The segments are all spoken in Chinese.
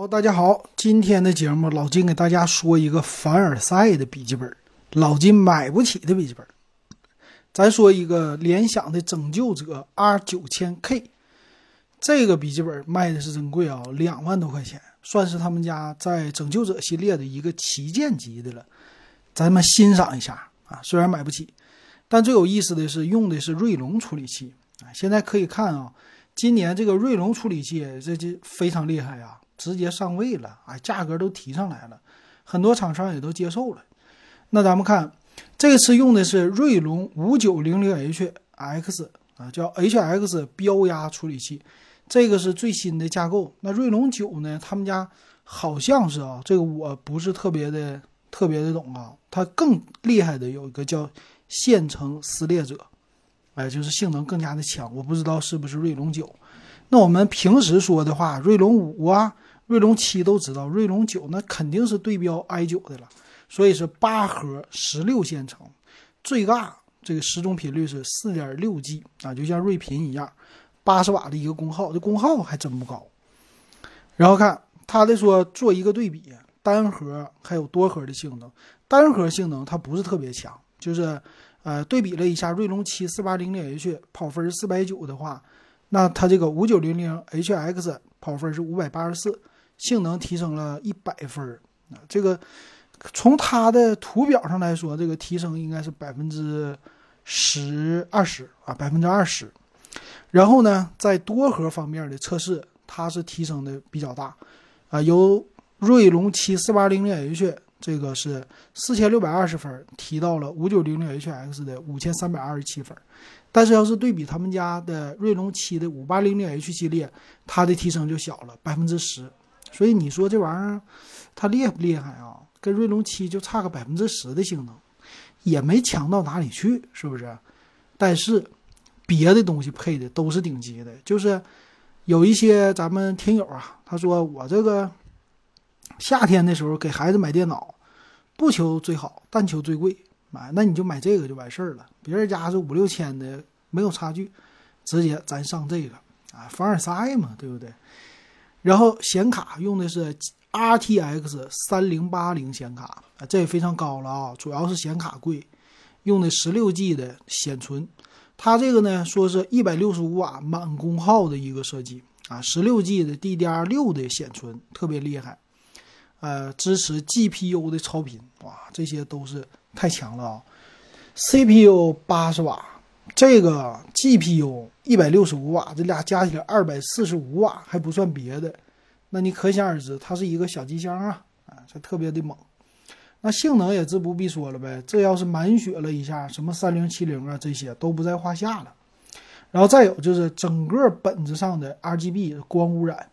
好，大家好，今天的节目老金给大家说一个凡尔赛的笔记本，老金买不起的笔记本。咱说一个联想的拯救者 R 九千 K，这个笔记本卖的是真贵啊，两万多块钱，算是他们家在拯救者系列的一个旗舰级的了。咱们欣赏一下啊，虽然买不起，但最有意思的是用的是锐龙处理器啊。现在可以看啊，今年这个锐龙处理器这这非常厉害呀。直接上位了，哎，价格都提上来了，很多厂商也都接受了。那咱们看，这次用的是锐龙五九零零 HX 啊，叫 HX 标压处理器，这个是最新的架构。那锐龙九呢，他们家好像是啊，这个我不是特别的特别的懂啊。它更厉害的有一个叫线程撕裂者，哎，就是性能更加的强。我不知道是不是锐龙九。那我们平时说的话，锐龙五啊。锐龙七都知道，锐龙九那肯定是对标 i 九的了，所以是八核十六线程，最大这个时钟频率是四点六 G 啊，就像锐频一样，八十瓦的一个功耗，这功耗还真不高。然后看它的说做一个对比，单核还有多核的性能，单核性能它不是特别强，就是呃对比了一下锐龙七四八零零 H 跑分四百九的话，那它这个五九零零 HX 跑分是五百八十四。性能提升了一百分儿啊！这个从它的图表上来说，这个提升应该是百分之十二十啊，百分之二十。然后呢，在多核方面的测试，它是提升的比较大啊，由锐龙七四八零零 H 这个是四千六百二十分，提到了五九零零 HX 的五千三百二十七分。但是要是对比他们家的锐龙七的五八零零 H 系列，它的提升就小了百分之十。所以你说这玩意儿，它厉不厉害啊？跟锐龙七就差个百分之十的性能，也没强到哪里去，是不是？但是别的东西配的都是顶级的，就是有一些咱们听友啊，他说我这个夏天的时候给孩子买电脑，不求最好，但求最贵，买那你就买这个就完事儿了。别人家是五六千的，没有差距，直接咱上这个啊，凡尔赛嘛，对不对？然后显卡用的是 RTX 三零八零显卡啊，这也非常高了啊，主要是显卡贵，用的十六 G 的显存，它这个呢说是一百六十五瓦满功耗的一个设计啊，十六 G 的 DDR 六的显存特别厉害，呃，支持 GPU 的超频，哇，这些都是太强了啊，CPU 八十瓦。这个 GPU 一百六十五瓦，这俩加起来二百四十五瓦，还不算别的，那你可想而知，它是一个小机箱啊，啊，这特别的猛。那性能也自不必说了呗，这要是满血了一下，什么三零七零啊，这些都不在话下了。然后再有就是整个本子上的 RGB 光污染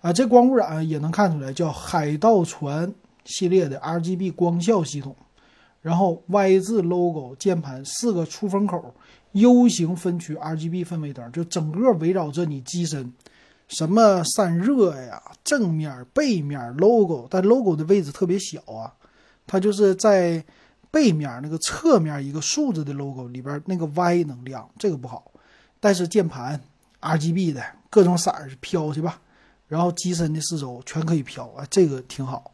啊，这光污染也能看出来，叫海盗船系列的 RGB 光效系统。然后 Y 字 logo 键盘四个出风口，U 型分区 RGB 氛围灯，就整个围绕着你机身，什么散热呀，正面、背面 logo，但 logo 的位置特别小啊，它就是在背面那个侧面一个竖着的 logo 里边那个 Y 能亮，这个不好。但是键盘 RGB 的各种色儿飘去吧，然后机身的四周全可以飘啊，这个挺好。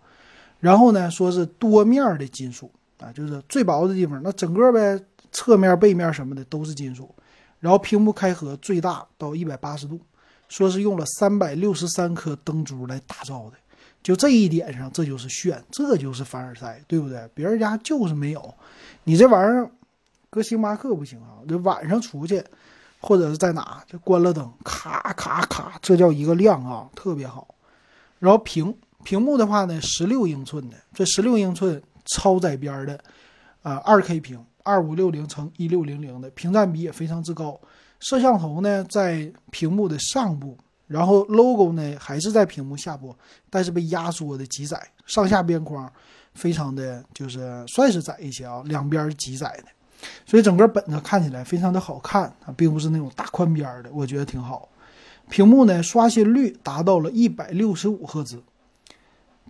然后呢，说是多面的金属。啊，就是最薄的地方，那整个呗，侧面、背面什么的都是金属，然后屏幕开合最大到一百八十度，说是用了三百六十三颗灯珠来打造的，就这一点上，这就是炫，这就是凡尔赛，对不对？别人家就是没有，你这玩意儿搁星巴克不行啊，这晚上出去或者是在哪，这关了灯，咔咔咔，这叫一个亮啊，特别好。然后屏屏幕的话呢，十六英寸的，这十六英寸。超窄边的，啊，二 K 屏，二五六零乘一六零零的屏占比也非常之高。摄像头呢在屏幕的上部，然后 logo 呢还是在屏幕下部，但是被压缩的极窄，上下边框非常的就是算是窄一些啊，两边极窄的，所以整个本子看起来非常的好看啊，并不是那种大宽边的，我觉得挺好。屏幕呢刷新率达到了一百六十五赫兹。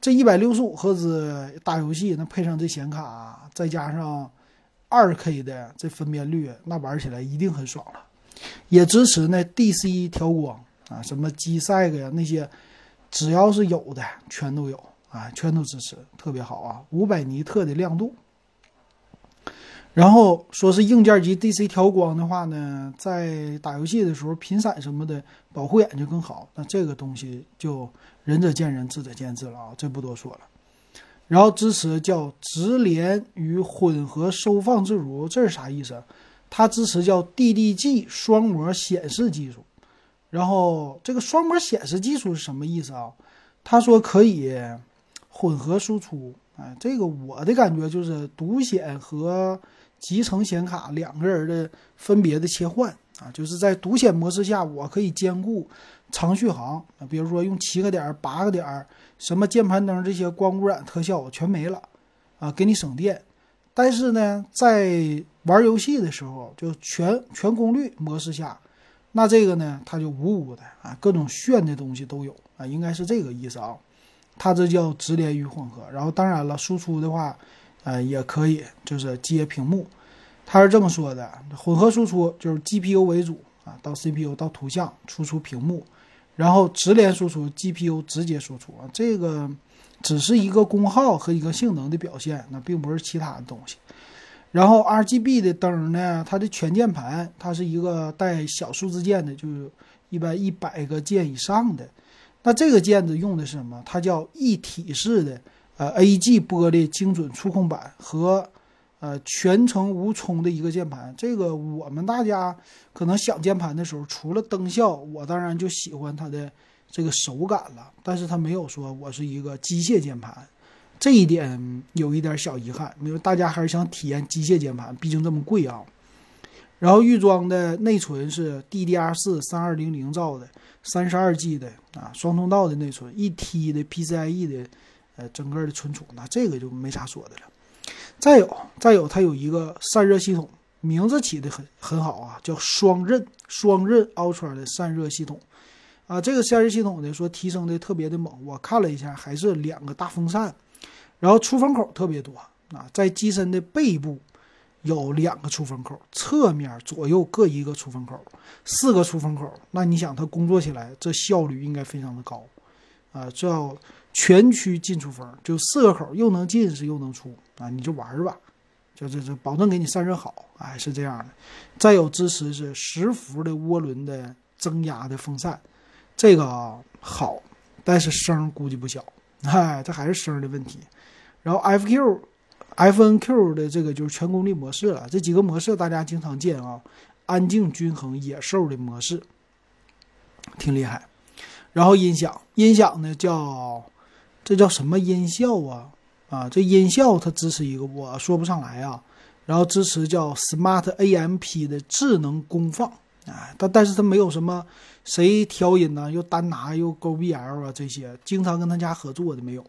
这一百六十五赫兹打游戏，那配上这显卡，再加上二 K 的这分辨率，那玩起来一定很爽了。也支持那 DC 调光啊，什么 G-SYNC 呀那些只要是有的全都有啊，全都支持，特别好啊，五百尼特的亮度。然后说是硬件级 DC 调光的话呢，在打游戏的时候频闪什么的保护眼睛更好。那这个东西就仁者见仁，智者见智了啊，这不多说了。然后支持叫直连与混合收放自如，这是啥意思？它支持叫 DDG 双模显示技术。然后这个双模显示技术是什么意思啊？他说可以混合输出。哎，这个我的感觉就是独显和集成显卡两个人的分别的切换啊，就是在独显模式下，我可以兼顾长续航啊，比如说用七个点、八个点，什么键盘灯这些光污染特效全没了啊，给你省电。但是呢，在玩游戏的时候，就全全功率模式下，那这个呢，它就呜呜的啊，各种炫的东西都有啊，应该是这个意思啊。它这叫直连与混合，然后当然了，输出的话。呃，也可以，就是接屏幕，他是这么说的：混合输出就是 GPU 为主啊，到 CPU 到图像输出屏幕，然后直连输出 GPU 直接输出啊，这个只是一个功耗和一个性能的表现，那并不是其他的东西。然后 RGB 的灯呢，它的全键盘它是一个带小数字键的，就是一般一百个键以上的，那这个键子用的是什么？它叫一体式的。呃，A.G 玻璃精准触控板和呃全程无冲的一个键盘，这个我们大家可能想键盘的时候，除了灯效，我当然就喜欢它的这个手感了。但是它没有说我是一个机械键盘，这一点有一点小遗憾。因为大家还是想体验机械键盘，毕竟这么贵啊。然后预装的内存是 DDR4 三二零零兆的，三十二 G 的啊，双通道的内存，一 T 的 PCIe 的。呃，整个的存储，那这个就没啥说的了。再有，再有，它有一个散热系统，名字起的很很好啊，叫双刃双刃 Ultra 的散热系统啊。这个散热系统呢，说提升的特别的猛，我看了一下，还是两个大风扇，然后出风口特别多啊，在机身的背部有两个出风口，侧面左右各一个出风口，四个出风口。那你想，它工作起来这效率应该非常的高啊，这要。全区进出风，就四个口，又能进是又能出啊！你就玩吧，就这这保证给你散热好，哎，是这样的。再有支持是十伏的涡轮的增压的风扇，这个好，但是声估计不小，哎，这还是声的问题。然后 FQ、FNQ 的这个就是全功率模式了，这几个模式大家经常见啊，安静、均衡、野兽的模式，挺厉害。然后音响，音响呢叫。这叫什么音效啊？啊，这音效它支持一个，我说不上来啊。然后支持叫 Smart AMP 的智能功放，啊，但但是它没有什么谁调音呢，又单拿又勾 BL 啊这些，经常跟他家合作的没有。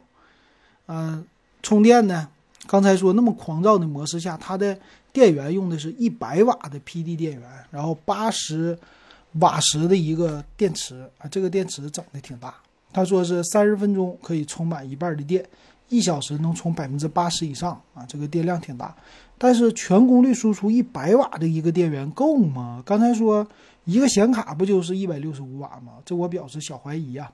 嗯，充电呢，刚才说那么狂躁的模式下，它的电源用的是一百瓦的 PD 电源，然后八十瓦时的一个电池啊，这个电池整的挺大。他说是三十分钟可以充满一半的电，一小时能充百分之八十以上啊，这个电量挺大。但是全功率输出一百瓦的一个电源够吗？刚才说一个显卡不就是一百六十五瓦吗？这我表示小怀疑啊。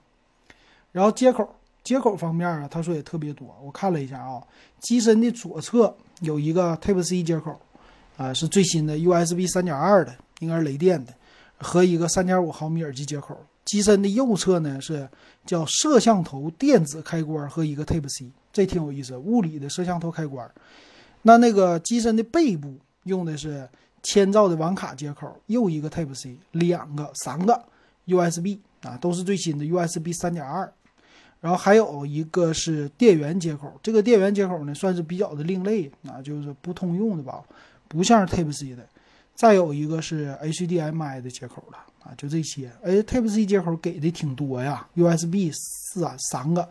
然后接口接口方面啊，他说也特别多。我看了一下啊，机身的左侧有一个 Type C 接口，啊是最新的 USB 三点二的，应该是雷电的，和一个三点五毫米耳机接口。机身的右侧呢是叫摄像头电子开关和一个 Type C，这挺有意思，物理的摄像头开关。那那个机身的背部用的是千兆的网卡接口，又一个 Type C，两个、三个 USB 啊，都是最新的 USB 三点二。然后还有一个是电源接口，这个电源接口呢算是比较的另类啊，就是不通用的吧，不像是 Type C 的。再有一个是 HDMI 的接口了。啊，就这些。哎，Type C 接口给的挺多呀，USB 四啊三个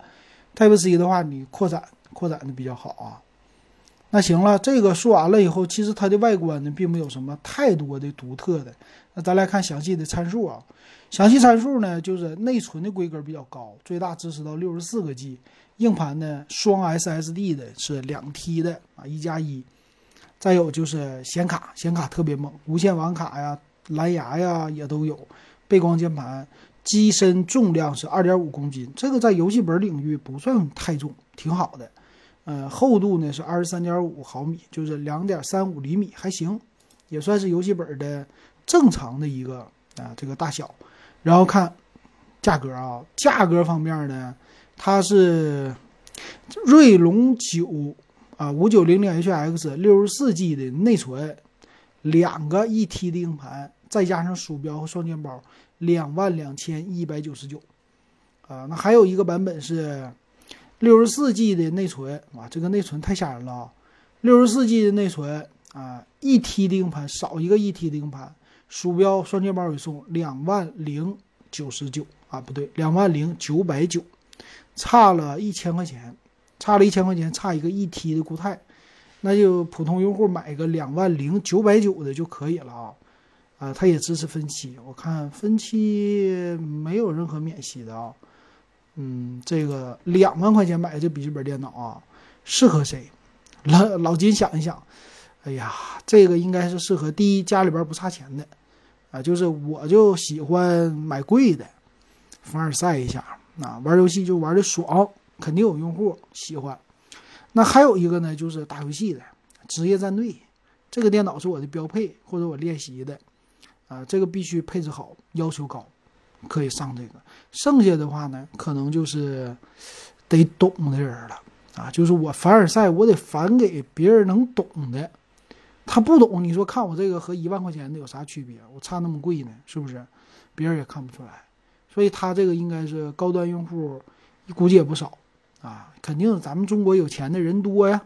，Type C 的话你扩展扩展的比较好啊。那行了，这个说完了以后，其实它的外观呢并没有什么太多的独特的。那咱来看详细的参数啊，详细参数呢就是内存的规格比较高，最大支持到六十四个 G，硬盘呢双 SSD 的是两 T 的啊一加一，再有就是显卡，显卡特别猛，无线网卡呀。蓝牙呀也都有，背光键盘，机身重量是二点五公斤，这个在游戏本领域不算太重，挺好的。呃，厚度呢是二十三点五毫米，就是两点三五厘米，还行，也算是游戏本的正常的一个啊这个大小。然后看价格啊，价格方面呢，它是锐龙九啊五九零零 HX 六十四 G 的内存，两个一 T 的硬盘，再加上鼠标和双肩包，两万两千一百九十九啊。那还有一个版本是。六十四 G 的内存啊，这个内存太吓人了啊！六十四 G 的内存啊，一 T 的硬盘少一个一 T 的硬盘，鼠标双肩包也送，两万零九十九啊，不对，两万零九百九，差了一千块钱，差了一千块钱，差一个一 T 的固态，那就普通用户买个两万零九百九的就可以了啊！啊，它也支持分期，我看分期没有任何免息的啊。嗯，这个两万块钱买的这笔记本电脑啊，适合谁？老老金想一想，哎呀，这个应该是适合第一家里边不差钱的啊，就是我就喜欢买贵的，凡尔赛一下啊，玩游戏就玩的爽，肯定有用户喜欢。那还有一个呢，就是打游戏的职业战队，这个电脑是我的标配，或者我练习的啊，这个必须配置好，要求高。可以上这个，剩下的话呢，可能就是得懂的人了啊。就是我凡尔赛，我得返给别人能懂的。他不懂，你说看我这个和一万块钱的有啥区别？我差那么贵呢，是不是？别人也看不出来。所以他这个应该是高端用户，估计也不少啊。肯定咱们中国有钱的人多呀，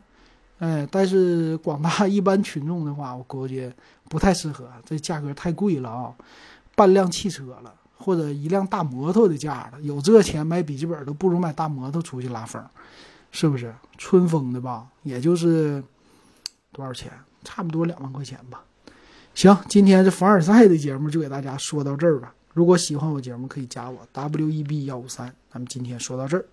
哎，但是广大一般群众的话，我估计不太适合，这价格太贵了啊，半辆汽车了。或者一辆大摩托的价了，有这钱买笔记本都不如买大摩托出去拉风，是不是？春风的吧，也就是多少钱？差不多两万块钱吧。行，今天这凡尔赛的节目就给大家说到这儿吧。如果喜欢我节目，可以加我 W E B 幺五三。咱们今天说到这儿。